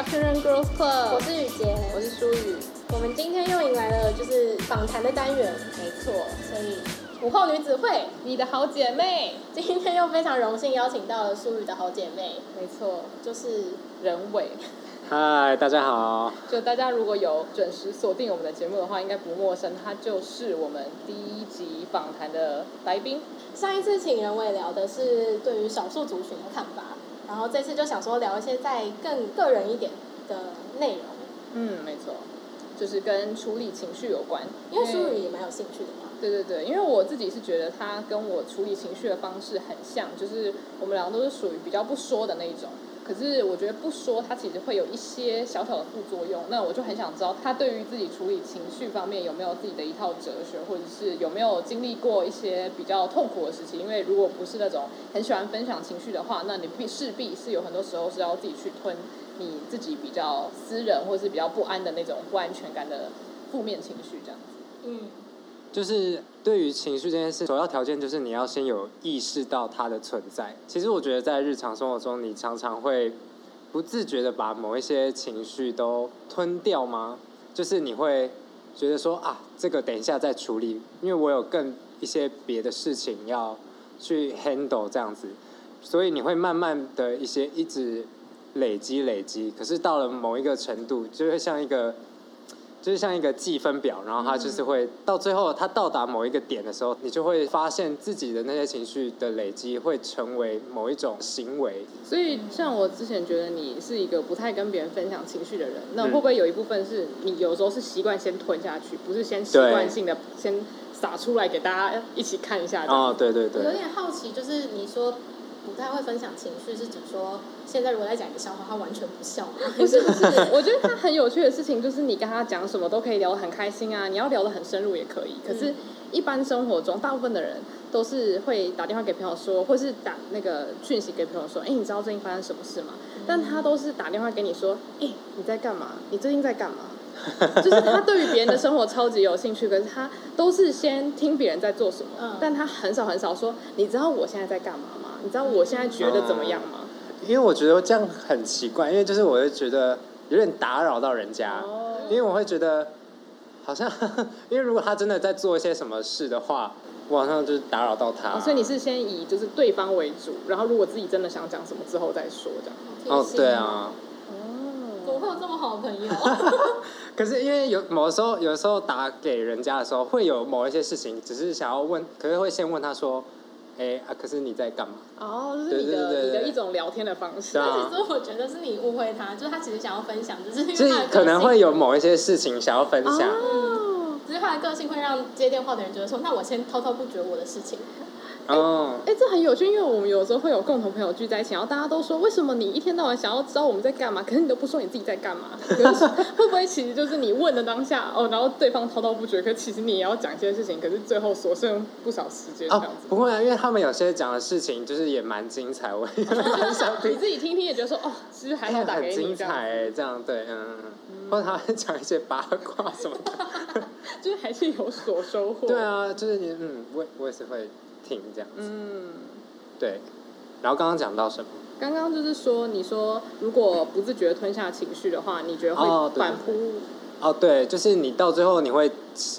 Afternoon Girls Club，我是雨洁，我是舒雨。我们今天又迎来了就是访谈的单元，没错，所以午后女子会，你的好姐妹，今天又非常荣幸邀请到了舒雨的好姐妹，没错，就是任伟。嗨，大家好。就大家如果有准时锁定我们的节目的话，应该不陌生，他就是我们第一集访谈的来宾。上一次请任伟聊的是对于少数族群的看法，然后这次就想说聊一些再更个人一点的内容。嗯，没错，就是跟处理情绪有关。因为淑雨也蛮有兴趣的嘛。对对对，因为我自己是觉得他跟我处理情绪的方式很像，就是我们两个都是属于比较不说的那一种。可是我觉得不说，它其实会有一些小小的副作用。那我就很想知道，他对于自己处理情绪方面有没有自己的一套哲学，或者是有没有经历过一些比较痛苦的事情？因为如果不是那种很喜欢分享情绪的话，那你必势必是有很多时候是要自己去吞你自己比较私人或是比较不安的那种不安全感的负面情绪，这样子。嗯。就是对于情绪这件事，首要条件就是你要先有意识到它的存在。其实我觉得在日常生活中，你常常会不自觉的把某一些情绪都吞掉吗？就是你会觉得说啊，这个等一下再处理，因为我有更一些别的事情要去 handle 这样子，所以你会慢慢的一些一直累积累积，可是到了某一个程度，就会像一个。就是像一个计分表，然后它就是会到最后，它到达某一个点的时候，你就会发现自己的那些情绪的累积会成为某一种行为。所以，像我之前觉得你是一个不太跟别人分享情绪的人，那会不会有一部分是你有时候是习惯先吞下去，不是先习惯性的先撒出来给大家一起看一下？哦，对对对。我有点好奇，就是你说。不太会分享情绪，是指说现在如果在讲一个笑话，他完全不笑吗？不是不是，我觉得他很有趣的事情就是你跟他讲什么都可以聊得很开心啊，你要聊得很深入也可以。可是，一般生活中大部分的人都是会打电话给朋友说，或是打那个讯息给朋友说，哎，你知道最近发生什么事吗？但他都是打电话给你说，哎，你在干嘛？你最近在干嘛？就是他对于别人的生活超级有兴趣，可是他都是先听别人在做什么，但他很少很少说，你知道我现在在干嘛吗？你知道我现在觉得怎么样吗？嗯，因为我觉得这样很奇怪，因为就是我会觉得有点打扰到人家，哦，因为我会觉得好像，因为如果他真的在做一些什么事的话，我好像就是打扰到他。哦，所以你是先以就是对方为主，然后如果自己真的想讲什么之后再说这样。哦，对啊。哦，怎么会有这么好的朋友？可是因为有某的时候，有的时候打给人家的时候，会有某一些事情，只是想要问，可是会先问他说。哎啊！可是你在干嘛？哦，就是你的你的一种聊天的方式。啊、其实我觉得是你误会他，就是他其实想要分享，只是因为就是可能会有某一些事情想要分享。哦，只是他的个性会让接电话的人觉得说，那我先滔滔不绝我的事情。哦，哎，这很有趣，因为我们有时候会有共同朋友聚在一起，然后大家都说，为什么你一天到晚想要知道我们在干嘛，可是你都不说你自己在干嘛？会不会其实就是你问的当下哦，然后对方滔滔不绝，可其实你也要讲一些事情，可是最后所剩不少时间这样子。哦，不会啊，因为他们有些讲的事情就是也蛮精彩，我也很想 听。你自己听听也觉得说哦，其实还好打给你很精彩哎，这样对，嗯，或者他会讲一些八卦什么的，就是还是有所收获。对啊，就是你嗯，我我也是会。听这样子，嗯，对。然后刚刚讲到什么？刚刚就是说，你说如果不自觉吞下情绪的话，你觉得会反扑？哦，对，就是你到最后你会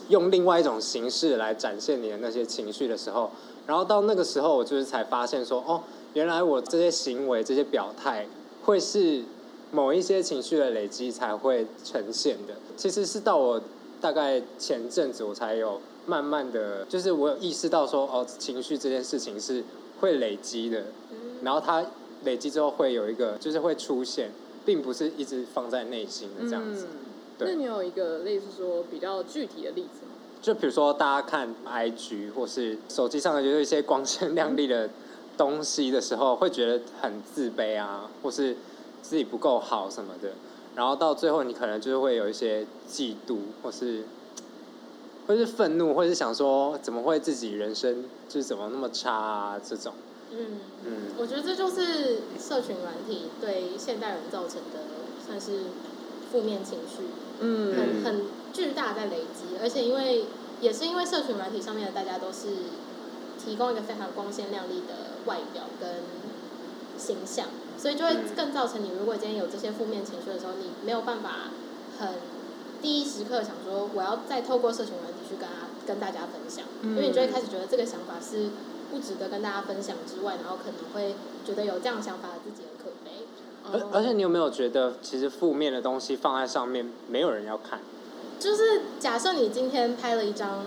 用另外一种形式来展现你的那些情绪的时候，然后到那个时候，我就是才发现说，哦，原来我这些行为、这些表态，会是某一些情绪的累积才会呈现的。其实是到我大概前阵子，我才有。慢慢的就是我有意识到说哦，情绪这件事情是会累积的，然后它累积之后会有一个就是会出现，并不是一直放在内心的这样子。嗯、对，那你有一个类似说比较具体的例子吗？就比如说大家看 IG 或是手机上的就是一些光鲜亮丽的东西的时候，会觉得很自卑啊，或是自己不够好什么的，然后到最后你可能就是会有一些嫉妒或是。或是愤怒，或是想说怎么会自己人生就是怎么那么差啊？这种，嗯嗯，我觉得这就是社群软体对现代人造成的算是负面情绪，嗯，很很巨大在累积，而且因为也是因为社群软体上面的大家都是提供一个非常光鲜亮丽的外表跟形象，所以就会更造成你如果今天有这些负面情绪的时候，你没有办法很第一时刻想说我要再透过社群媒体去跟他跟大家分享，因为你就会开始觉得这个想法是不值得跟大家分享之外，然后可能会觉得有这样想法的自己很可悲。而而且你有没有觉得，其实负面的东西放在上面，没有人要看？就是假设你今天拍了一张。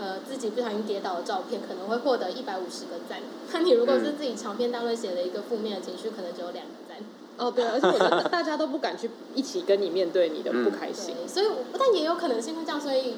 呃，自己不小心跌倒的照片可能会获得一百五十个赞。那你如果是自己长篇大论写了一个负面的情绪，可能只有两个赞。哦，对，而且我觉得大家都不敢去一起跟你面对你的不开心。所以，但也有可能是因为这样，所以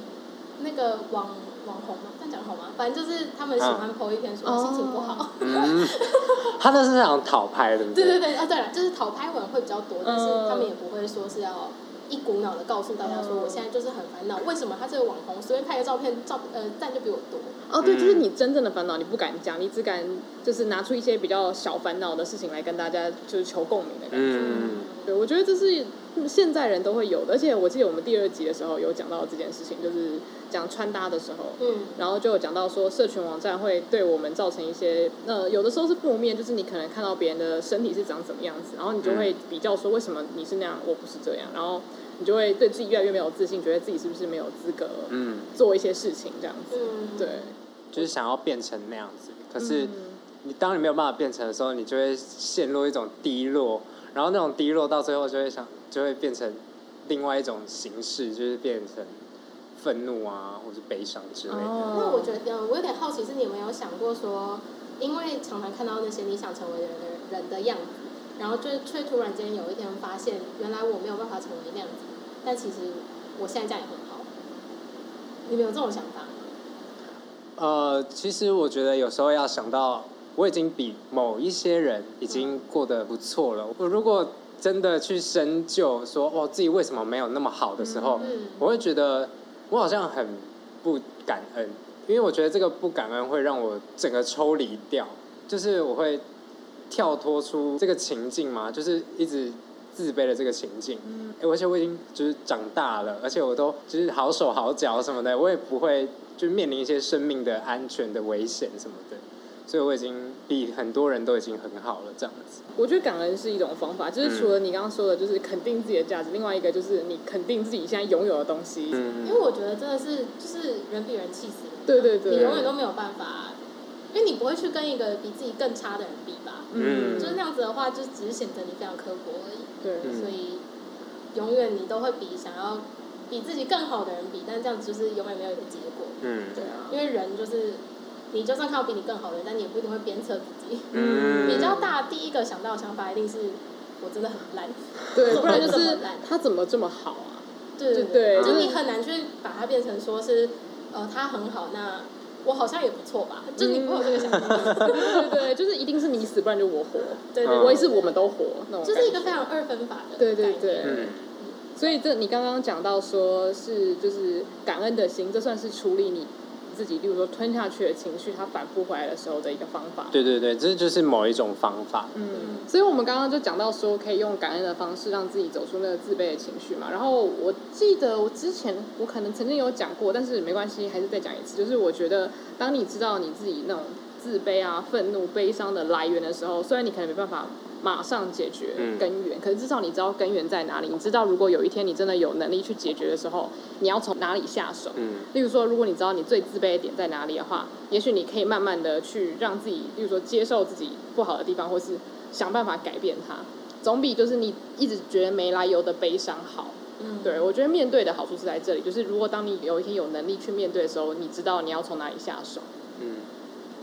那个网网红嘛，这样讲好吗？反正就是他们喜欢 po 一篇说心情不好。啊、嗯，他那是想讨拍的。对对对，哦对了，就是讨拍文会比较多，但是他们也不会说是要。一股脑的告诉大家说，我现在就是很烦恼，为什么他这个网红随便拍个照片，照呃赞就比我多？哦，对，就是你真正的烦恼，你不敢讲，你只敢就是拿出一些比较小烦恼的事情来跟大家就是求共鸣的感觉。嗯，对，我觉得这是现在人都会有的，而且我记得我们第二集的时候有讲到这件事情，就是讲穿搭的时候，嗯，然后就有讲到说，社群网站会对我们造成一些，呃，有的时候是负面，就是你可能看到别人的身体是长什么样子，然后你就会比较说，为什么你是那样，我不是这样，然后。你就会对自己越来越没有自信，觉得自己是不是没有资格嗯做一些事情这样子，嗯、对，就是想要变成那样子。可是你当你没有办法变成的时候，你就会陷入一种低落，然后那种低落到最后就会想，就会变成另外一种形式，就是变成愤怒啊，或是悲伤之类的。哦、那我觉得我有点好奇，是你有没有想过说，因为常常看到那些你想成为的人的人的样子，然后就却突然间有一天发现，原来我没有办法成为那样子。但其实我现在这样也很好，你们有这种想法吗？呃，其实我觉得有时候要想到，我已经比某一些人已经过得不错了。我如果真的去深究说，哦，自己为什么没有那么好的时候，嗯，我会觉得我好像很不感恩，因为我觉得这个不感恩会让我整个抽离掉，就是我会跳脱出这个情境嘛，就是一直。自卑的这个情境，嗯，而且我已经就是长大了，而且我都就是好手好脚什么的，我也不会就面临一些生命的安全的危险什么的，所以我已经比很多人都已经很好了这样子。我觉得感恩是一种方法，就是除了你刚刚说的，就是肯定自己的价值，嗯，另外一个就是你肯定自己现在拥有的东西。嗯，因为我觉得真的是就是人比人气死人，对对对，你永远都没有办法，因为你不会去跟一个比自己更差的人比吧？嗯，就是那样子的话，就只是显得你非常刻薄而已。对，所以永远你都会比想要比自己更好的人比，但这样子就是永远没有一个结果。嗯，对啊，因为人就是你就算看到比你更好的人，但你也不一定会鞭策自己。嗯，比较大第一个想到的想法一定是我真的很烂，对，不然就是他怎么这么好啊？对对对，就你很难去把它变成说是呃他很好那。我好像也不错吧，就你不会有这个想法，对对对，就是一定是你死，不然就我活，对对，我也是我们都活那种，就是一个非常二分法的，对对对，嗯，所以这你刚刚讲到说是就是感恩的心，这算是处理你。自己，例如说吞下去的情绪，它反复回来的时候的一个方法。对对对，这就是某一种方法。嗯，所以我们刚刚就讲到说，可以用感恩的方式让自己走出那个自卑的情绪嘛。然后我记得我之前我可能曾经有讲过，但是没关系，还是再讲一次。就是我觉得，当你知道你自己那种自卑啊、愤怒、悲伤的来源的时候，虽然你可能没办法。马上解决根源，嗯，可是至少你知道根源在哪里。你知道，如果有一天你真的有能力去解决的时候，你要从哪里下手？嗯，例如说，如果你知道你最自卑的点在哪里的话，也许你可以慢慢的去让自己，例如说接受自己不好的地方，或是想办法改变它，总比就是你一直觉得没来由的悲伤好。嗯，对，我觉得面对的好处是在这里，就是如果当你有一天有能力去面对的时候，你知道你要从哪里下手。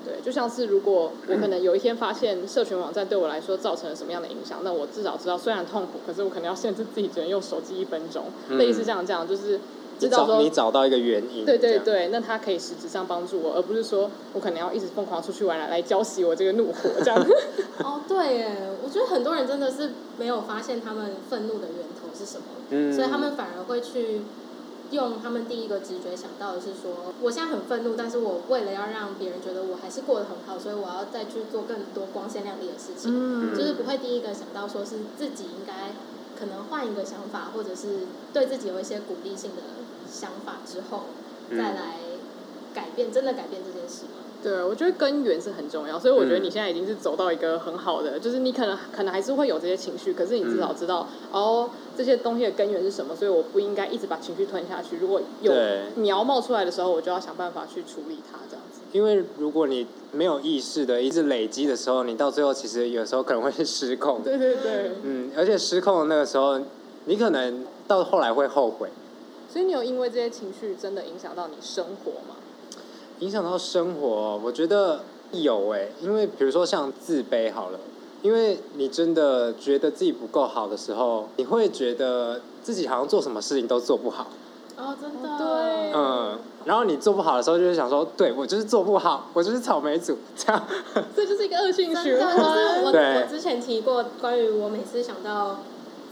嗯。对，就像是如果我可能有一天发现社群网站对我来说造成了什么样的影响，那我至少知道，虽然痛苦，可是我可能要限制自己只能用手机一分钟，嗯、类似这样这样，就是知道说你找到一个原因，对对对，那它可以实质上帮助我，而不是说我可能要一直疯狂出去玩来来浇熄我这个怒火这样。哦，对耶，我觉得很多人真的是没有发现他们愤怒的源头是什么，嗯，所以他们反而会去。用他们第一个直觉想到的是说，我现在很愤怒，但是我为了要让别人觉得我还是过得很好，所以我要再去做更多光鲜亮丽的事情，嗯，就是不会第一个想到说是自己应该可能换一个想法，或者是对自己有一些鼓励性的想法之后，再来改变，真的改变这件事吗？对，我觉得根源是很重要，所以我觉得你现在已经是走到一个很好的，嗯、就是你可能可能还是会有这些情绪，可是你至少知道、嗯、哦，这些东西的根源是什么，所以我不应该一直把情绪吞下去。如果有苗冒出来的时候，我就要想办法去处理它，这样子。因为如果你没有意识的一直累积的时候，你到最后其实有时候可能会失控。对对对。嗯，而且失控的那个时候，你可能到后来会后悔。所以你有因为这些情绪真的影响到你生活吗？影响到生活，我觉得有哎，因为比如说像自卑好了，因为你真的觉得自己不够好的时候，你会觉得自己好像做什么事情都做不好。哦，真的。对。嗯，然后你做不好的时候，就是想说，对，我就是做不好，我就是草莓组，这样。这就是一个恶性循环。就是我 我之前提过，关于我每次想到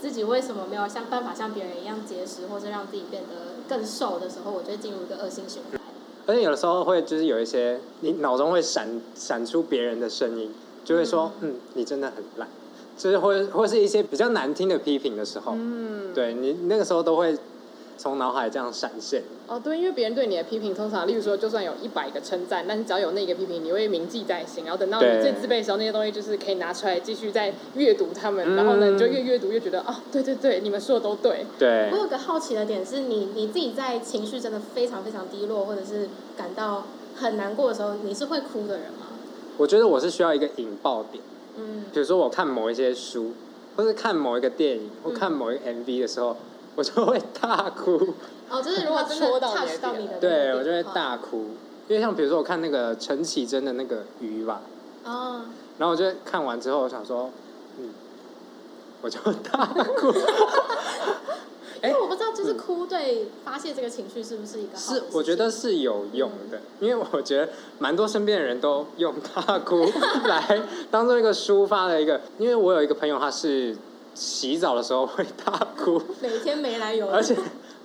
自己为什么没有像办法像别人一样节食，或是让自己变得更瘦的时候，我就会进入一个恶性循环。而且有的时候会就是有一些，你脑中会闪闪出别人的声音，就会说，嗯，嗯，你真的很烂，就是或或是一些比较难听的批评的时候，嗯，对你那个时候都会。从脑海这样闪现。哦，对，因为别人对你的批评，通常，例如说，就算有一百个称赞，但是只要有那个批评，你会铭记在心，然后等到你最自卑的时候，那些东西就是可以拿出来继续再阅读他们，然后呢，你就越阅读越觉得啊，对对对，你们说的都对。对。我有个好奇的点是你你自己在情绪真的非常非常低落，或者是感到很难过的时候，你是会哭的人吗？我觉得我是需要一个引爆点。嗯。比如说我看某一些书，或是看某一个电影，或看某一个 MV 的时候。我就会大哭。哦，就是如果真的 touch 到你的，对，我就会大哭。因为像比如说，我看那个陈绮贞的那个鱼吧，哦，然后我就看完之后，我想说，嗯，我就大哭。因为我不知道，就是哭对发泄这个情绪是不是一个好？是，我觉得是有用的，因为我觉得蛮多身边的人都用大哭来 当做一个抒发的一个。因为我有一个朋友，他是。洗澡的时候会大哭，每天没来由，而且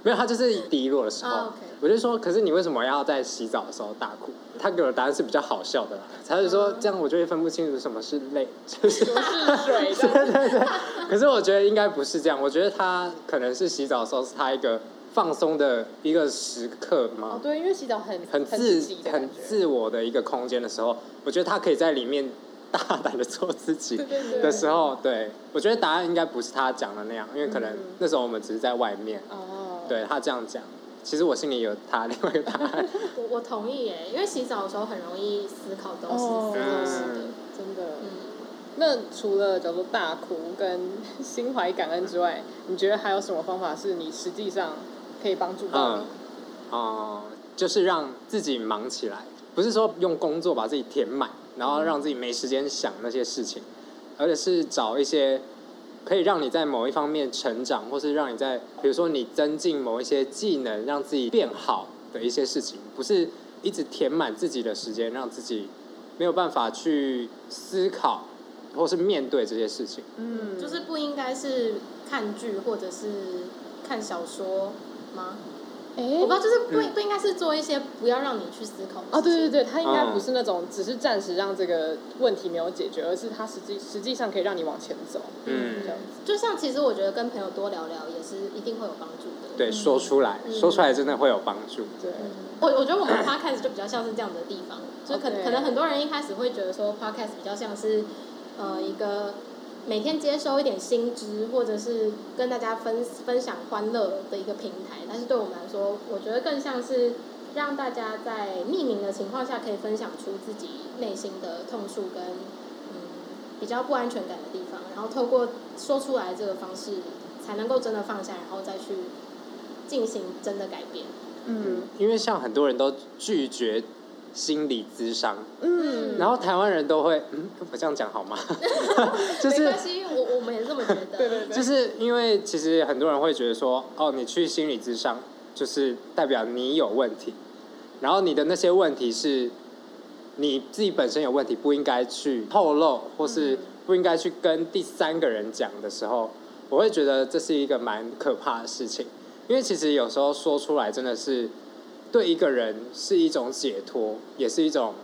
没有他就是低落的时候，我就说，可是你为什么要在洗澡的时候大哭？他给我的答案是比较好笑的啦，他就说这样我就会分不清楚什么是泪，就是什么是水，对对对。可是我觉得应该不是这样，我觉得他可能是洗澡的时候是他一个放松的一个时刻嘛。哦，对，因为洗澡很很自很自我的一个空间的时候，我觉得他可以在里面。大胆的做自己的时候，对，对，对，我觉得答案应该不是他讲的那样，因为可能那时候我们只是在外面。哦。对他这样讲，其实我心里有他另外一个答案。我我同意耶，因为洗澡的时候很容易思考东西，思考西的，真的。嗯。那除了叫做大哭跟心怀感恩之外，你觉得还有什么方法是你实际上可以帮助到你？哦、嗯嗯，就是让自己忙起来，不是说用工作把自己填满。然后让自己没时间想那些事情，而且是找一些可以让你在某一方面成长，或是让你在比如说你增进某一些技能，让自己变好的一些事情，不是一直填满自己的时间，让自己没有办法去思考或是面对这些事情。嗯，就是不应该是看剧或者是看小说吗？欸、我不知道，就是不不应该是做一些不要让你去思考的事情。哦，对对对，他应该不是那种只是暂时让这个问题没有解决，而是他实际实际上可以让你往前走。嗯，这样子。就像其实我觉得跟朋友多聊聊也是一定会有帮助的。对，说出来，嗯、说出来真的会有帮助。对，我我觉得我们 podcast 就比较像是这样的地方，就可能可能很多人一开始会觉得说 podcast 比较像是呃一个。每天接收一点新知，或者是跟大家分分享欢乐的一个平台，但是对我们来说，我觉得更像是让大家在匿名的情况下，可以分享出自己内心的痛处跟嗯比较不安全感的地方，然后透过说出来这个方式，才能够真的放下，然后再去进行真的改变。嗯，因为像很多人都拒绝。心理咨商，嗯，然后台湾人都会，嗯，我这样讲好吗？就是没关系，我我们也这么觉得。对对对。就是因为其实很多人会觉得说，哦，你去心理咨商，就是代表你有问题，然后你的那些问题是你自己本身有问题，不应该去透露，或是不应该去跟第三个人讲的时候，我会觉得这是一个蛮可怕的事情，因为其实有时候说出来真的是。对一个人是一种解脱，也是一种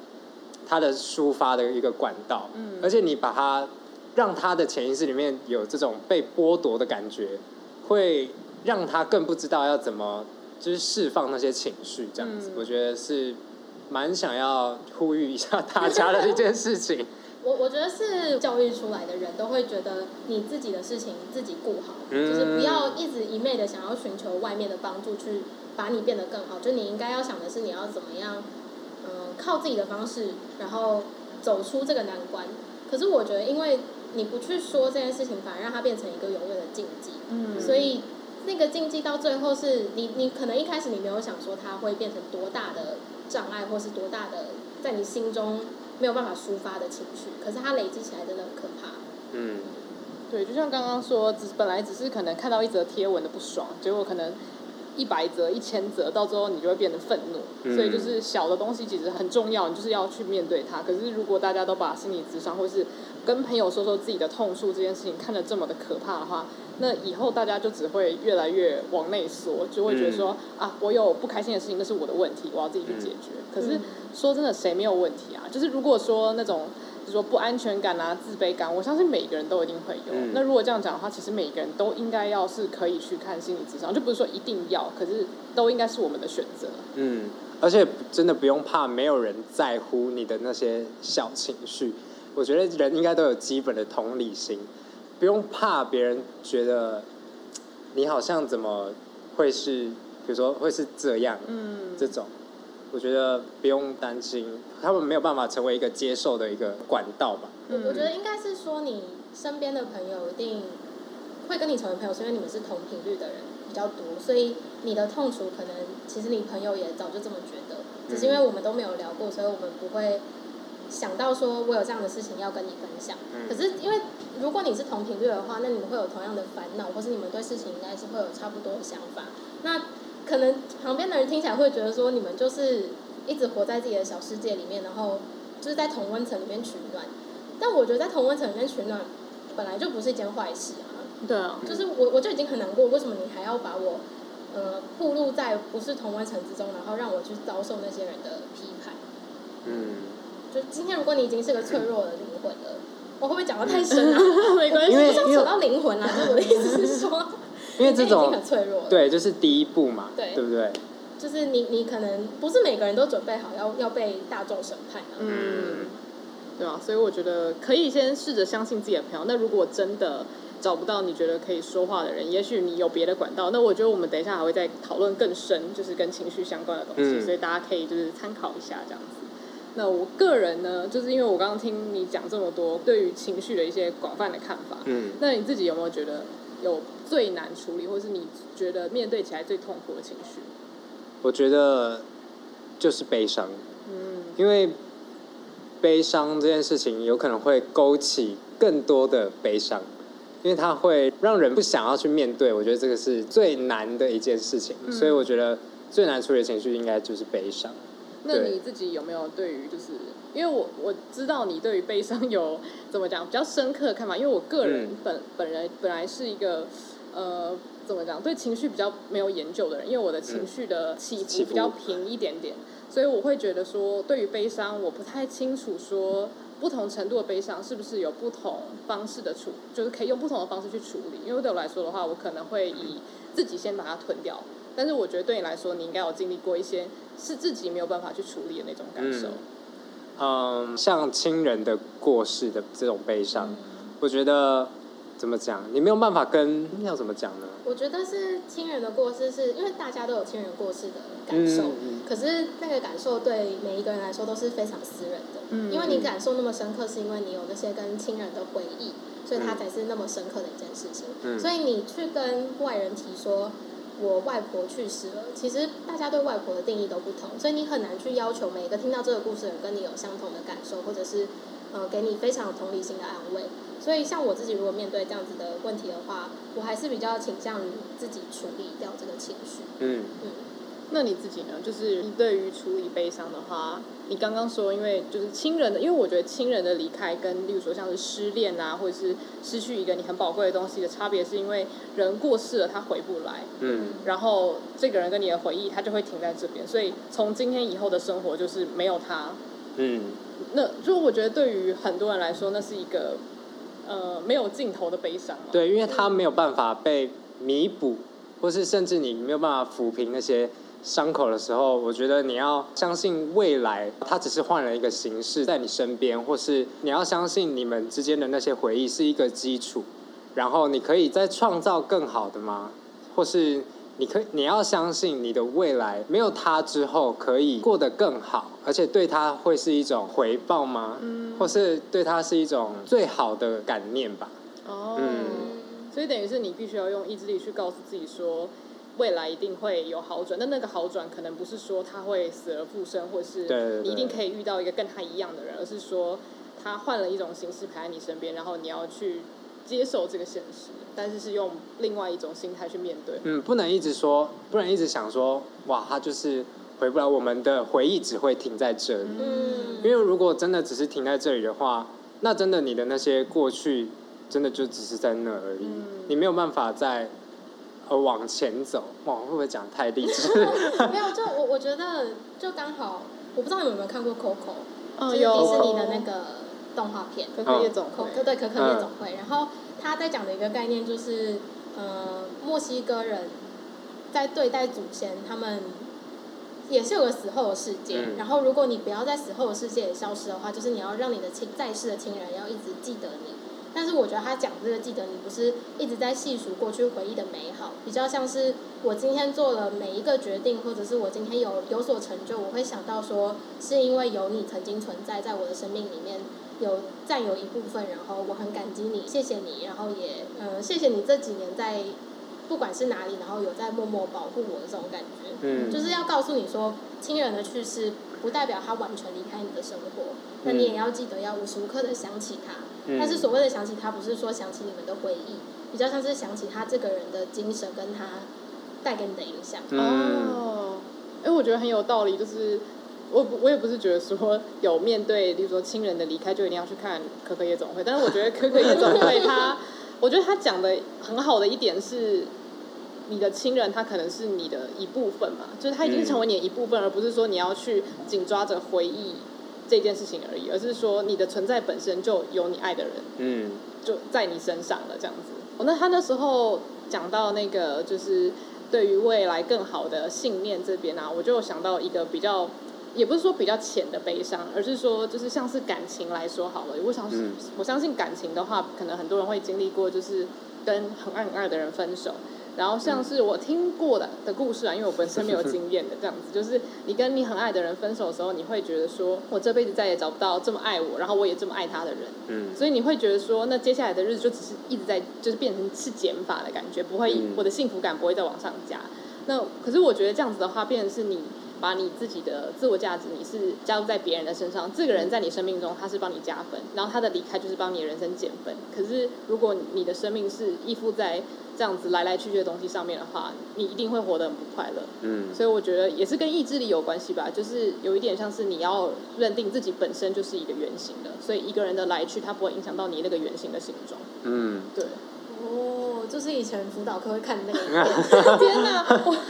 他的抒发的一个管道。嗯，而且你把他让他的潜意识里面有这种被剥夺的感觉，会让他更不知道要怎么就是释放那些情绪，这样子，嗯，我觉得是蛮想要呼吁一下大家的一件事情。我我觉得是教育出来的人都会觉得你自己的事情自己顾好，嗯、就是不要一直一昧的想要寻求外面的帮助去把你变得更好。就你应该要想的是你要怎么样，嗯、呃，靠自己的方式，然后走出这个难关。可是我觉得，因为你不去说这件事情，反而让它变成一个永远的禁忌。嗯，所以那个禁忌到最后是你你可能一开始你没有想说它会变成多大的障碍，或是多大的在你心中。没有办法抒发的情绪，可是它累积起来真的很可怕。嗯，对，就像刚刚说，只本来只是可能看到一则贴文的不爽，结果可能一百则、一千则，到最后你就会变得愤怒。嗯、所以就是小的东西其实很重要，你就是要去面对它。可是如果大家都把心理智商或是跟朋友说说自己的痛处这件事情看得这么的可怕的话，那以后大家就只会越来越往内缩，就会觉得说、嗯、啊，我有不开心的事情，那是我的问题，我要自己去解决。嗯、可是。说真的，谁没有问题啊？就是如果说那种，就是说不安全感啊、自卑感，我相信每个人都一定会有。嗯、那如果这样讲的话，其实每个人都应该要是可以去看心理咨商，就不是说一定要，可是都应该是我们的选择。嗯，而且真的不用怕没有人在乎你的那些小情绪。我觉得人应该都有基本的同理心，不用怕别人觉得你好像怎么会是，比如说会是这样，嗯，这种。我觉得不用担心，他们没有办法成为一个接受的一个管道吧。我我觉得应该是说，你身边的朋友一定会跟你成为朋友，是因为你们是同频率的人比较多，所以你的痛楚可能其实你朋友也早就这么觉得，只是因为我们都没有聊过，所以我们不会想到说我有这样的事情要跟你分享。可是因为如果你是同频率的话，那你们会有同样的烦恼，或是你们对事情应该是会有差不多的想法。那可能旁边的人听起来会觉得说，你们就是一直活在自己的小世界里面，然后就是在同温层里面取暖。但我觉得在同温层里面取暖本来就不是一件坏事啊。对啊。就是我我就已经很难过，为什么你还要把我呃暴露在不是同温层之中，然后让我去遭受那些人的批判？嗯。就今天如果你已经是个脆弱的灵魂了，我会不会讲的太深啊？没关系，不想扯到灵魂啊。就我的意思是说。因为这种很脆弱对，就是第一步嘛，对，对不对？就是你，你可能不是每个人都准备好要要被大众审判啊，嗯，对啊，所以我觉得可以先试着相信自己的朋友。那如果真的找不到你觉得可以说话的人，也许你有别的管道。那我觉得我们等一下还会再讨论更深，就是跟情绪相关的东西，嗯，所以大家可以就是参考一下这样子。那我个人呢，就是因为我刚刚听你讲这么多对于情绪的一些广泛的看法，嗯，那你自己有没有觉得？有最难处理，或是你觉得面对起来最痛苦的情绪？我觉得就是悲伤。嗯，因为悲伤这件事情有可能会勾起更多的悲伤，因为它会让人不想要去面对。我觉得这个是最难的一件事情，嗯，所以我觉得最难处理的情绪应该就是悲伤。那你自己有没有对于就是？因为我我知道你对于悲伤有怎么讲比较深刻的看法，因为我个人本、嗯、本人本来是一个呃怎么讲对情绪比较没有研究的人，因为我的情绪的起伏比较平一点点，所以我会觉得说对于悲伤我不太清楚说不同程度的悲伤是不是有不同方式的处，就是可以用不同的方式去处理。因为对我来说的话，我可能会以自己先把它吞掉，但是我觉得对你来说，你应该有经历过一些是自己没有办法去处理的那种感受。嗯嗯，像亲人的过世的这种悲伤，嗯、我觉得怎么讲，你没有办法跟要怎么讲呢？我觉得是亲人的过世是，是因为大家都有亲人过世的感受，嗯、可是那个感受对每一个人来说都是非常私人的。嗯，因为你感受那么深刻，是因为你有那些跟亲人的回忆，所以它才是那么深刻的一件事情。嗯，所以你去跟外人提说。我外婆去世了，其实大家对外婆的定义都不同，所以你很难去要求每一个听到这个故事的人跟你有相同的感受，或者是呃给你非常有同理心的安慰。所以像我自己如果面对这样子的问题的话，我还是比较倾向于自己处理掉这个情绪。嗯嗯。那你自己呢？就是你对于处理悲伤的话，你刚刚说，因为就是亲人的，因为我觉得亲人的离开跟，例如说像是失恋啊，或者是失去一个你很宝贵的东西的差别，是因为人过世了，他回不来。嗯。然后这个人跟你的回忆，他就会停在这边，所以从今天以后的生活就是没有他。嗯。那就我觉得对于很多人来说，那是一个呃没有尽头的悲伤。对，因为他没有办法被弥补，或是甚至你没有办法抚平那些。伤口的时候，我觉得你要相信未来，它只是换了一个形式在你身边，或是你要相信你们之间的那些回忆是一个基础，然后你可以再创造更好的吗？或是你可以你要相信你的未来没有他之后可以过得更好，而且对他会是一种回报吗？嗯，或是对他是一种最好的感念吧？哦，嗯，所以等于是你必须要用意志力去告诉自己说。未来一定会有好转，但那个好转可能不是说他会死而复生，或是你一定可以遇到一个跟他一样的人，而是说他换了一种形式陪在你身边，然后你要去接受这个现实，但是是用另外一种心态去面对。嗯，不能一直说，不能一直想说，哇，他就是回不来，我们的回忆只会停在这里。嗯，因为如果真的只是停在这里的话，那真的你的那些过去，真的就只是在那而已，嗯，你没有办法再。呃，往前走，哇，会不会讲太励志？没有，就我我觉得就刚好，我不知道你们有没有看过 Coco，哦，就是迪士尼的那个动画片，可可夜总会，对对，可可夜总会。然后他在讲的一个概念就是，呃，墨西哥人在对待祖先，他们也是有个死后的世界。嗯、然后如果你不要在死后的世界也消失的话，就是你要让你的亲在世的亲人要一直记得你。但是我觉得他讲这个，记得你不是一直在细数过去回忆的美好，比较像是我今天做了每一个决定，或者是我今天有有所成就，我会想到说是因为有你曾经存在在我的生命里面，有占有一部分，然后我很感激你，谢谢你，然后也嗯谢谢你这几年在不管是哪里，然后有在默默保护我的这种感觉，嗯，就是要告诉你说，亲人的去世不代表他完全离开你的生活，那你也要记得要无时无刻的想起他。但是所谓的想起他，不是说想起你们的回忆，比较像是想起他这个人的精神跟他带给你的影响。哦，哎，我觉得很有道理。就是我我也不是觉得说有面对，比如说亲人的离开就一定要去看《可可夜总会》，但是我觉得《可可夜总会》他，我觉得他讲的很好的一点是，你的亲人他可能是你的一部分嘛，就是他已经成为你的一部分，而不是说你要去紧抓着回忆。这件事情而已，而是说你的存在本身就有你爱的人，嗯，就在你身上了，这样子。哦，那他那时候讲到那个，就是对于未来更好的信念这边啊，我就想到一个比较，也不是说比较浅的悲伤，而是说就是像是感情来说好了。我想，嗯，我相信感情的话，可能很多人会经历过，就是跟很爱很爱的人分手。然后像是我听过的的故事啊，因为我本身没有 经验的这样子，就是你跟你很爱的人分手的时候，你会觉得说，我这辈子再也找不到这么爱我，然后我也这么爱他的人，嗯，所以你会觉得说，那接下来的日子就只是一直在，就是变成是减法的感觉，不会，我的幸福感不会再往上加。那可是我觉得这样子的话，变成是你。把你自己的自我价值，你是加入在别人的身上。这个人在你生命中，他是帮你加分，然后他的离开就是帮你的人生减分。可是如果你的生命是依附在这样子来来去去的东西上面的话，你一定会活得很不快乐。嗯，所以我觉得也是跟意志力有关系吧，就是有一点像是你要认定自己本身就是一个圆形的，所以一个人的来去，它不会影响到你那个圆形的形状。嗯，对。就是以前辅导课会看的那个天哪！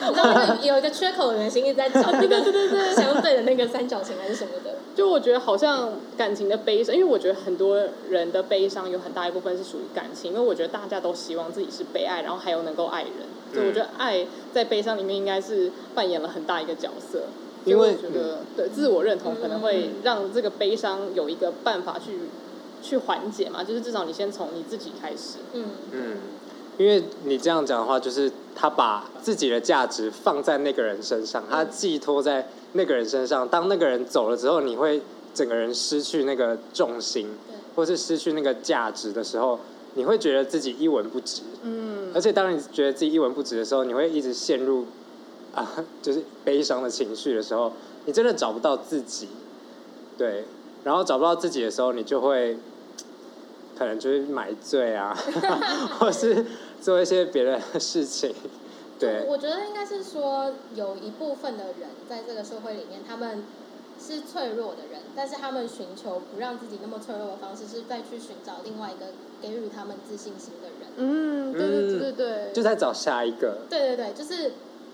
你知道那个有一个缺口的圆形一直在找 那个对对对相对的那个三角形还是什么的。就我觉得好像感情的悲伤，因为我觉得很多人的悲伤有很大一部分是属于感情，因为我觉得大家都希望自己是被爱，然后还有能够爱人。所以我觉得爱在悲伤里面应该是扮演了很大一个角色。因为我觉得对自我认同可能会让这个悲伤有一个办法去去缓解嘛，就是至少你先从你自己开始。嗯嗯。因为你这样讲的话，就是他把自己的价值放在那个人身上，他寄托在那个人身上。当那个人走了之后，你会整个人失去那个重心，或是失去那个价值的时候，你会觉得自己一文不值。嗯。而且当你觉得自己一文不值的时候，你会一直陷入啊，就是悲伤的情绪的时候，你真的找不到自己。对。然后找不到自己的时候，你就会可能就是买醉啊，或是。做一些别的事情，对。我觉得应该是说，有一部分的人在这个社会里面，他们是脆弱的人，但是他们寻求不让自己那么脆弱的方式，是再去寻找另外一个给予他们自信心的人。嗯，对对对对对。就在找下一个。对对对，就是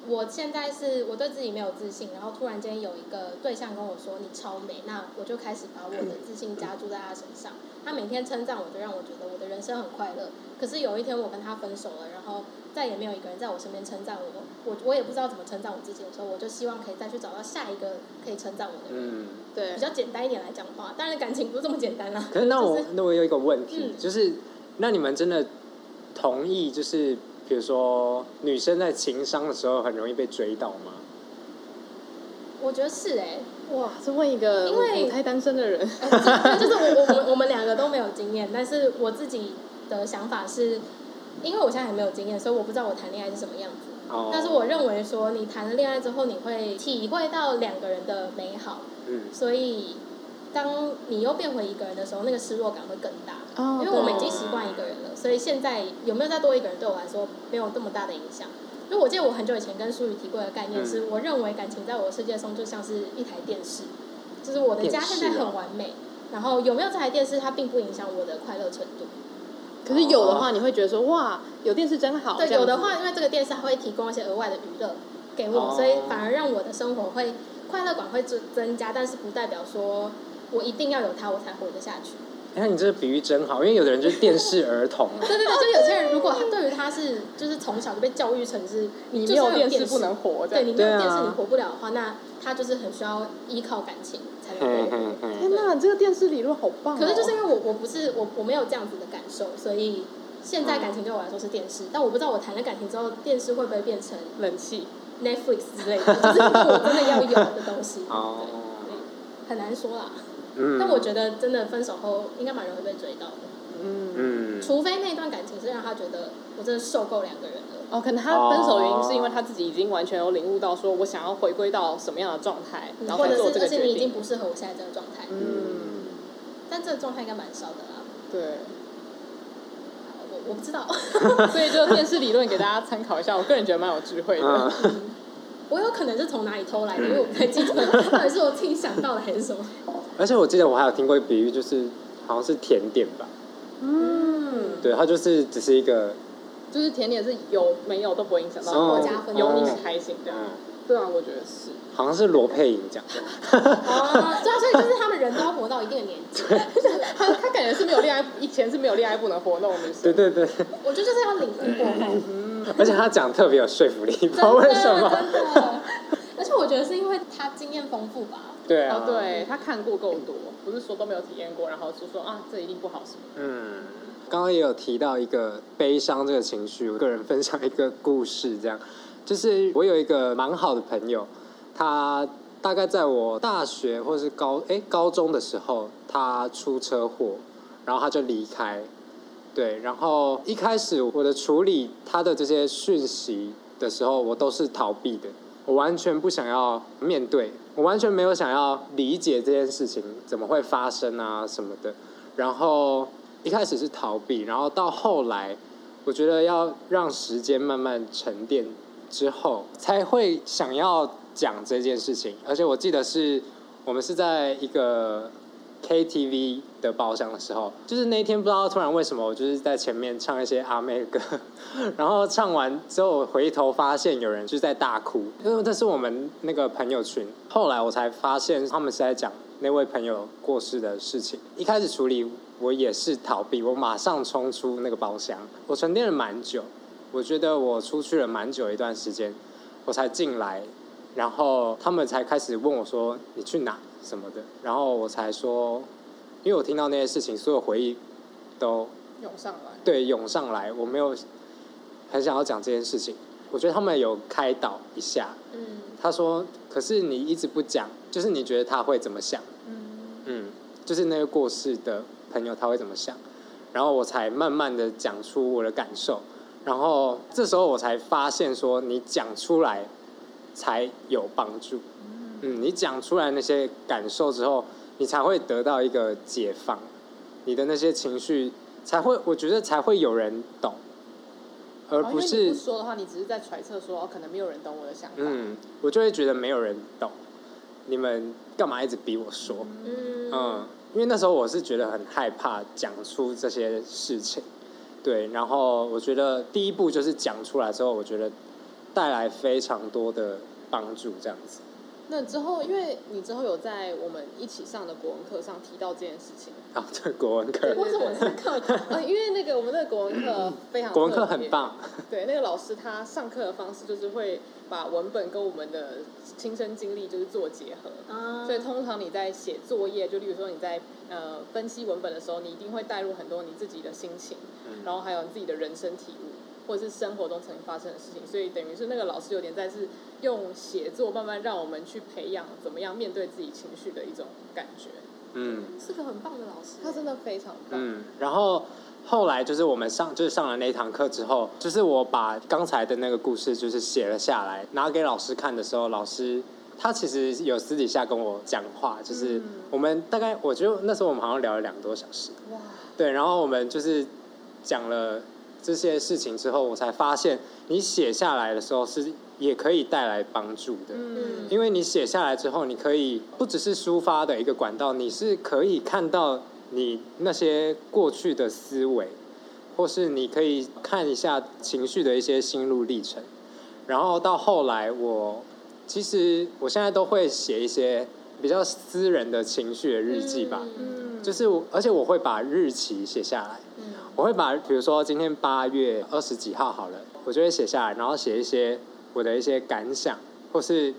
我现在是我对自己没有自信，然后突然间有一个对象跟我说你超美，那我就开始把我的自信加注在他身上。他每天称赞我，就让我觉得我的人生很快乐。可是有一天我跟他分手了，然后再也没有一个人在我身边称赞我，我我也不知道怎么称赞我自己的时候，我就希望可以再去找到下一个可以称赞我的人。嗯，对，比较简单一点来讲话，当然感情不是这么简单啦。可是那我、那我有一个问题，就是那你们真的同意就是？比如说，女生在情商的时候很容易被追到吗？我觉得是哎、欸，哇，这问一个因为太单身的人，欸、就是我我们我们两个都没有经验，但是我自己的想法是，因为我现在还没有经验，所以我不知道我谈恋爱是什么样子。哦。但是我认为说，你谈了恋爱之后，你会体会到两个人的美好。嗯。所以。当你又变回一个人的时候，那个失落感会更大。哦。因为我们已经习惯一个人了，所以现在有没有再多一个人，对我来说没有这么大的影响。因为我记得我很久以前跟舒宇提过的概念是，我认为感情在我的世界中就像是一台电视，就是我的家现在很完美，然后有没有这台电视，它并不影响我的快乐程度。可是有的话，你会觉得说哇，有电视真好。对，有的话，因为这个电视还会提供一些额外的娱乐给我，所以反而让我的生活会快乐感会增增加，但是不代表说。我一定要有它，我才活得下去。哎、欸，你这个比喻真好，因为有的人就是电视儿童。对对对，就有些人如果他对于他是就是从小就被教育成是你没有电视不能活，对，你没有电视你活不了的话，那他就是很需要依靠感情才能活。天哪，这个电视理论好棒、哦！可是就是因为我我不是我我没有这样子的感受，所以现在感情对我来说是电视，但我不知道我谈了感情之后，电视会不会变成冷气、Netflix 之类的，就是我真的要有的东西。哦，很难说啦。嗯、但我觉得真的分手后应该蛮容易被追到的，嗯，除非那段感情是让他觉得我真的受够两个人了。哦，可能他分手的原因是因为他自己已经完全有领悟到，说我想要回归到什么样的状态，嗯、然后才做这个决定。或者是而且你已经不适合我现在这个状态。嗯，但这个状态应该蛮少的啦。对，我我不知道，所以就电视理论给大家参考一下。我个人觉得蛮有智慧的。嗯、我有可能是从哪里偷来的，因为我不太记得到底是我自己想到的还是什么。而且我记得我还有听过比喻，就是好像是甜点吧。嗯。对，它就是只是一个。就是甜点是有没有都不会影响到国家分，有你是开心的。嗯。对啊，我觉得是。好像是罗佩颖讲的。哦，对啊，所以就是他们人都要活到一定的年纪。他他感觉是没有恋爱，以前是没有恋爱不能活那种女生。对对对。我觉得就是要领悟过后。嗯。而且他讲特别有说服力，不知道为什么。真的。而且我觉得是因为他经验丰富吧。对啊，对，他看过够多，不是说都没有体验过，然后就说啊，这一定不好什么。嗯，刚刚也有提到一个悲伤这个情绪，我个人分享一个故事，这样，就是我有一个蛮好的朋友，他大概在我大学或是高哎高中的时候，他出车祸，然后他就离开，对，然后一开始我的处理他的这些讯息的时候，我都是逃避的。我完全不想要面对，我完全没有想要理解这件事情怎么会发生啊什么的。然后一开始是逃避，然后到后来，我觉得要让时间慢慢沉淀之后，才会想要讲这件事情。而且我记得是我们是在一个。KTV 的包厢的时候，就是那一天不知道突然为什么，我就是在前面唱一些阿妹歌，然后唱完之后回头发现有人就在大哭，因为这是我们那个朋友群。后来我才发现他们是在讲那位朋友过世的事情。一开始处理我也是逃避，我马上冲出那个包厢，我沉淀了蛮久，我觉得我出去了蛮久一段时间，我才进来，然后他们才开始问我说：“你去哪？”什么的，然后我才说，因为我听到那些事情，所有回忆都涌上来，对，涌上来，我没有很想要讲这件事情。我觉得他们有开导一下，嗯，他说，可是你一直不讲，就是你觉得他会怎么想？嗯，嗯，就是那个过世的朋友他会怎么想？然后我才慢慢的讲出我的感受，然后这时候我才发现说，你讲出来才有帮助。嗯，你讲出来那些感受之后，你才会得到一个解放，你的那些情绪才会，我觉得才会有人懂，而不是、哦、不说的话，你只是在揣测说，可能没有人懂我的想法。嗯，我就会觉得没有人懂，你们干嘛一直逼我说？嗯，嗯，因为那时候我是觉得很害怕讲出这些事情，对，然后我觉得第一步就是讲出来之后，我觉得带来非常多的帮助，这样子。那之后，因为你之后有在我们一起上的国文课上提到这件事情啊，对，国文课，为什么是课堂？啊，因为那个我们那个国文课非常，国文课很棒。对，那个老师他上课的方式就是会把文本跟我们的亲身经历就是做结合，啊，所以通常你在写作业，就例如说你在呃分析文本的时候，你一定会带入很多你自己的心情，然后还有你自己的人生体悟。或者是生活中曾经发生的事情，所以等于是那个老师有点在是用写作慢慢让我们去培养怎么样面对自己情绪的一种感觉。嗯，是个很棒的老师，他真的非常棒。嗯，然后后来就是我们上就是上了那一堂课之后，就是我把刚才的那个故事就是写了下来，拿给老师看的时候，老师他其实有私底下跟我讲话，就是我们大概我觉得那时候我们好像聊了两个多小时。哇。对，然后我们就是讲了。这些事情之后，我才发现，你写下来的时候是也可以带来帮助的。嗯，因为你写下来之后，你可以不只是抒发的一个管道，你是可以看到你那些过去的思维，或是你可以看一下情绪的一些心路历程。然后到后来，我其实我现在都会写一些比较私人的情绪的日记吧。嗯，就是我，而且我会把日期写下来。我会把，比如说今天八月二十几号好了，我就会写下来，然后写一些我的一些感想，或是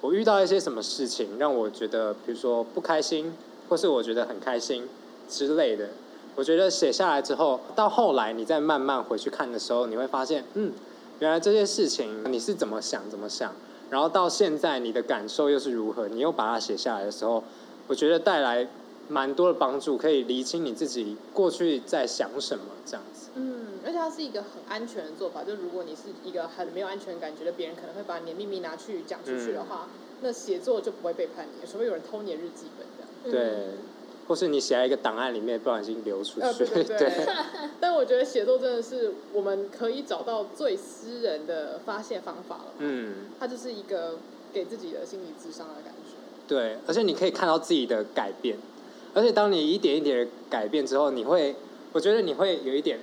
我遇到一些什么事情让我觉得，比如说不开心，或是我觉得很开心之类的。我觉得写下来之后，到后来你再慢慢回去看的时候，你会发现，嗯，原来这些事情你是怎么想怎么想，然后到现在你的感受又是如何，你又把它写下来的时候，我觉得带来。蛮多的帮助，可以厘清你自己过去在想什么这样子。嗯，而且它是一个很安全的做法。就如果你是一个很没有安全感觉的别人可能会把你的秘密拿去讲出去的话，嗯、那写作就不会背叛你，除非有人偷你的日记本这样。对，或是你写在一个档案里面，不小心流出去。呃、对，对，对，对。但我觉得写作真的是我们可以找到最私人的发泄方法了。嗯。它就是一个给自己的心理智商的感觉。对，而且你可以看到自己的改变。而且当你一点一点的改变之后，你会，我觉得你会有一点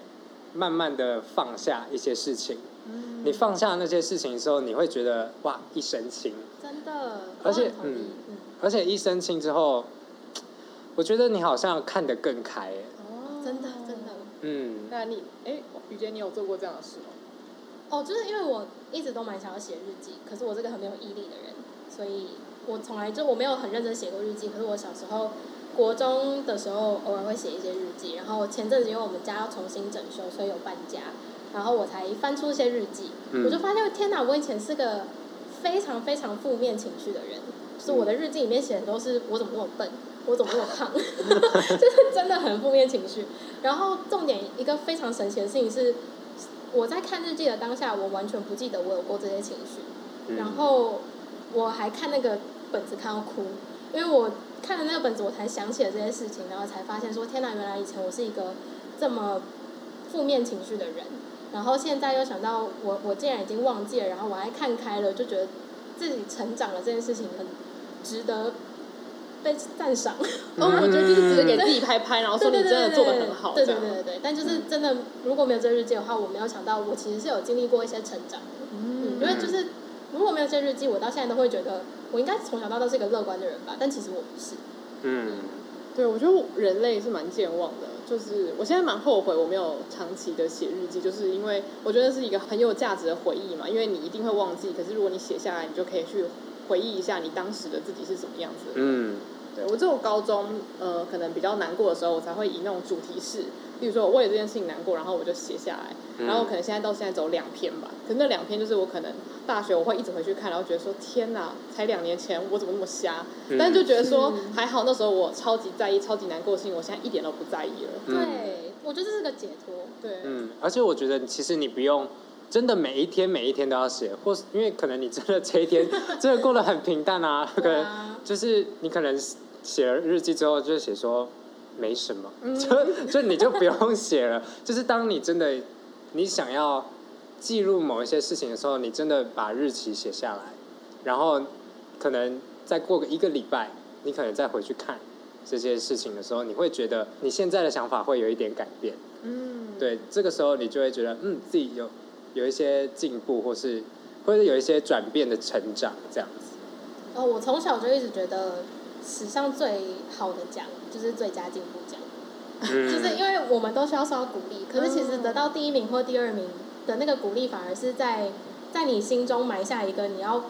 慢慢的放下一些事情。嗯。你放下那些事情的时候，你会觉得哇，一身轻。真的。而且，嗯，而且一身轻之后，我觉得你好像看得更开。哦，真的，真的。嗯。那你，哎，雨杰，你有做过这样的事吗？哦，就是因为我一直都蛮想要写日记，可是我这个很没有毅力的人，所以我从来就我没有很认真写过日记。可是我小时候。国中的时候，偶尔会写一些日记。然后前阵子因为我们家要重新整修，所以有搬家，然后我才翻出一些日记。嗯、我就发现，天哪！我以前是个非常非常负面情绪的人，就是我的日记里面写的都是我怎么那么笨，我怎么那么胖，就是真的很负面情绪。然后重点一个非常神奇的事情是，我在看日记的当下，我完全不记得我有过这些情绪。然后我还看那个本子看到哭，因为我。看了那个本子，我才想起了这些事情，然后才发现说：天哪，原来以前我是一个这么负面情绪的人。然后现在又想到我，我竟然已经忘记了，然后我还看开了，就觉得自己成长了，这件事情很值得被赞赏。哦，我觉得就是值得给自己拍拍，然后说你真的做的很好。对对对对对，但就是真的，如果没有这日记的话，我没有想到我其实是有经历过一些成长的。嗯，因为就是如果没有这日记，我到现在都会觉得。我应该从小到大都是一个乐观的人吧，但其实我不是。嗯，对，我觉得人类是蛮健忘的，就是我现在蛮后悔我没有长期的写日记，就是因为我觉得是一个很有价值的回忆嘛，因为你一定会忘记，可是如果你写下来，你就可以去回忆一下你当时的自己是什么样子的。嗯，对，我只有高中呃可能比较难过的时候，我才会以那种主题式。比如说我为了这件事情难过，然后我就写下来，嗯、然后可能现在到现在走两篇吧。可是那两篇就是我可能大学我会一直回去看，然后觉得说天哪，才两年前我怎么那么瞎？嗯、但是就觉得说还好那时候我超级在意、超级难过的事情，我现在一点都不在意了。对，嗯、我觉得这是个解脱。对，嗯，而且我觉得其实你不用真的每一天每一天都要写，或是因为可能你真的这一天 真的过得很平淡啊，可能就是你可能写了日记之后就写说。没什么，就就你就不用写了。就是当你真的你想要记录某一些事情的时候，你真的把日期写下来，然后可能再过个一个礼拜，你可能再回去看这些事情的时候，你会觉得你现在的想法会有一点改变。嗯，对，这个时候你就会觉得，嗯，自己有有一些进步，或是或者有一些转变的成长这样子。哦，我从小就一直觉得史上最好的奖就是最佳进步奖，嗯、就是因为我们都需要受到鼓励，可是其实得到第一名或第二名的那个鼓励，反而是在在你心中埋下一个你要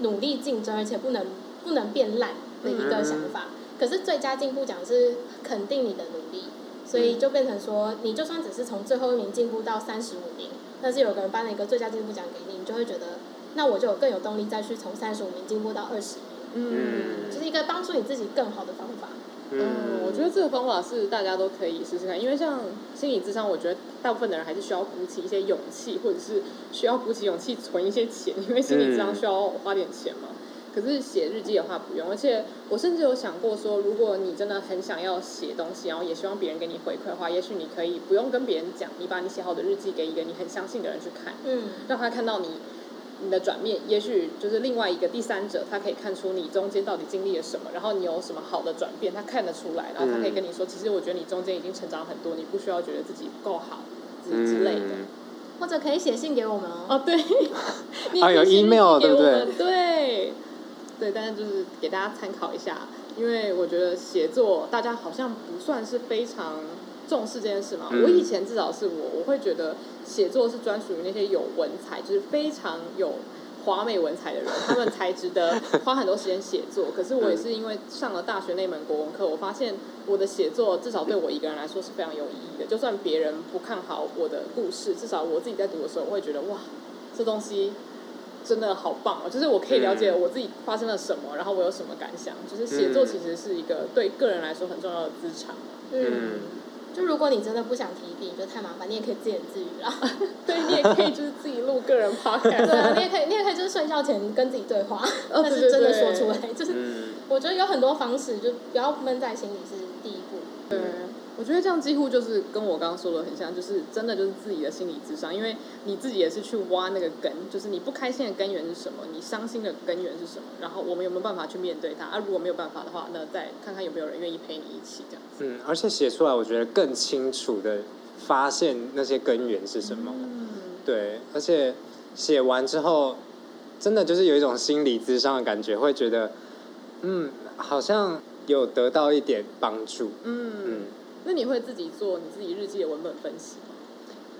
努力竞争，而且不能不能变烂的一个想法。嗯、可是最佳进步奖是肯定你的努力，所以就变成说，你就算只是从最后一名进步到三十五名，但是有个人颁了一个最佳进步奖给你，你就会觉得。那我就有更有动力再去从三十五名进步到二十名，嗯，就是一个帮助你自己更好的方法。嗯，我觉得这个方法是大家都可以试试看，因为像心理智商，我觉得大部分的人还是需要鼓起一些勇气，或者是需要鼓起勇气存一些钱，因为心理智商需要花点钱嘛。可是写日记的话不用，而且我甚至有想过说，如果你真的很想要写东西，然后也希望别人给你回馈的话，也许你可以不用跟别人讲，你把你写好的日记给一个你很相信的人去看，嗯，让他看到你。你的转变，也许就是另外一个第三者，他可以看出你中间到底经历了什么，然后你有什么好的转变，他看得出来，然后他可以跟你说，嗯、其实我觉得你中间已经成长很多，你不需要觉得自己不够好，之之类的，嗯、或者可以写信给我们哦。哦，对，啊，有 email 对不对？对，对，但是就是给大家参考一下，因为我觉得写作大家好像不算是非常。重视这件事嘛？我以前至少是我，我会觉得写作是专属于那些有文采，就是非常有华美文采的人，他们才值得花很多时间写作。可是我也是因为上了大学那门国文课，我发现我的写作至少对我一个人来说是非常有意义的。就算别人不看好我的故事，至少我自己在读的时候，我会觉得哇，这东西真的好棒哦！就是我可以了解我自己发生了什么，然后我有什么感想。就是写作其实是一个对个人来说很重要的资产。嗯。就如果你真的不想提笔，你觉得太麻烦，你也可以自言自语啦。对，你也可以就是自己录个人 podcast。对啊，你也可以，你也可以就是睡觉前跟自己对话，哦、但是真的说出来，对对对，就是、嗯、我觉得有很多方式，就不要闷在心里是。我觉得这样几乎就是跟我刚刚说的很像，就是真的就是自己的心理智商，因为你自己也是去挖那个根，就是你不开心的根源是什么，你伤心的根源是什么，然后我们有没有办法去面对它？啊，如果没有办法的话，那再看看有没有人愿意陪你一起这样子。嗯，而且写出来，我觉得更清楚的发现那些根源是什么。嗯，对，而且写完之后，真的就是有一种心理智商的感觉，会觉得，嗯，好像有得到一点帮助。嗯嗯。那你会自己做你自己日记的文本分析吗？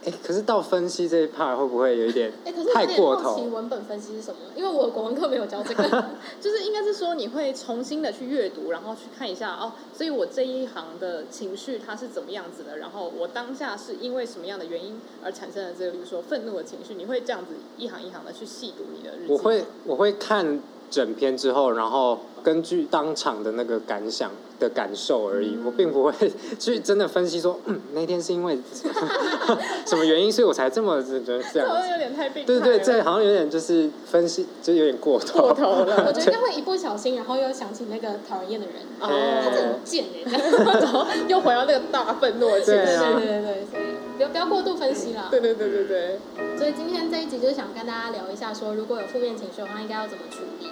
哎，可是到分析这一 part 会不会有一点太过头？哎，可是我有点好奇文本分析是什么？因为我的国文课没有教这个，就是应该是说你会重新的去阅读，然后去看一下哦，所以我这一行的情绪它是怎么样子的，然后我当下是因为什么样的原因而产生了这个，比如说愤怒的情绪，你会这样子一行一行的去细读你的日记？我会，我会看。整篇之后，然后根据当场的那个感想的感受而已，嗯、我并不会去真的分析说，嗯，那天是因为 什么原因，所以我才这么觉得这样。好像有点太病态。对对对，这好像有点就是分析，就有点过头。过头了。我觉得应该会一不小心，然后又想起那个讨人厌的人，哦，他真的很贱哎，然后又回到那个大愤怒的情绪。对对对对，所以不要不要过度分析啦。对对对对对。所以今天这一集就是想跟大家聊一下，说如果有负面情绪的话，应该要怎么处理。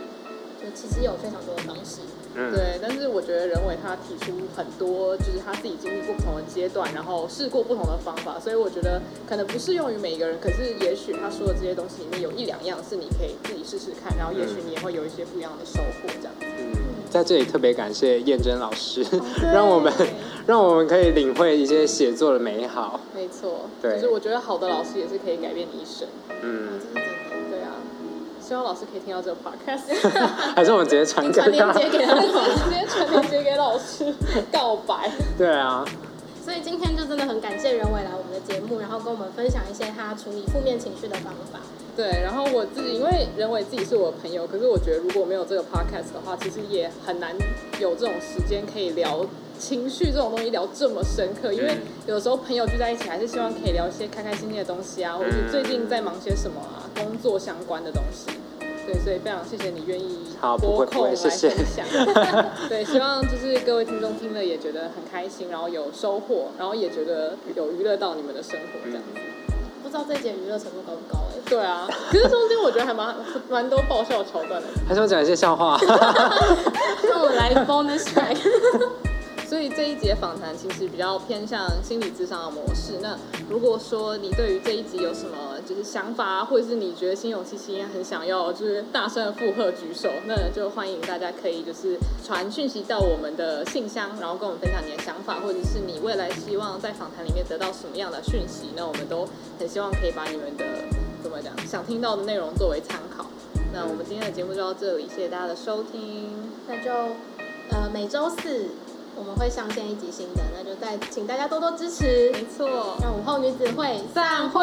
其实有非常多的方式，嗯，对，但是我觉得人伟他提出很多，就是他自己经历过不同的阶段，然后试过不同的方法，所以我觉得可能不适用于每一个人，可是也许他说的这些东西里面有一两样是你可以自己试试看，然后也许你也会有一些不一样的收获，这样子。嗯，在这里特别感谢燕珍老师，哦、让我们让我们可以领会一些写作的美好。没错，对，就是我觉得好的老师也是可以改变你一生。嗯。希望老师可以听到这个 podcast，还是我们直接传给 他？传链接给他，直接传链接给老师告白。对啊，所以今天就真的很感谢任伟来我们的节目，然后跟我们分享一些他处理负面情绪的方法。对，然后我自己因为任伟自己是我的朋友，可是我觉得如果没有这个 podcast 的话，其实也很难有这种时间可以聊情绪这种东西聊这么深刻。因为有时候朋友聚在一起，还是希望可以聊一些开开心心的东西啊，或者是最近在忙些什么啊，工作相关的东西。对，所以非常谢谢你愿意拨空来分享。谢 谢对，希望就是各位听众听了也觉得很开心，然后有收获，然后也觉得有娱乐到你们的生活这样子。嗯、不知道这一节娱乐程度高不高哎？对啊，其实中间我觉得还蛮 蛮多爆笑桥段的。还是我讲一些笑话？那我来 bonus track。所以这一节访谈其实比较偏向心理智商的模式。那如果说你对于这一集有什么就是想法，或者是你觉得心有戚戚很想要就是大声的附和举手，那就欢迎大家可以就是传讯息到我们的信箱，然后跟我们分享你的想法，或者是你未来希望在访谈里面得到什么样的讯息，那我们都很希望可以把你们的怎么讲想听到的内容作为参考。那我们今天的节目就到这里，谢谢大家的收听。那就呃每周四我们会上线一集新的，那就再请大家多多支持。没错，让午后女子会散会。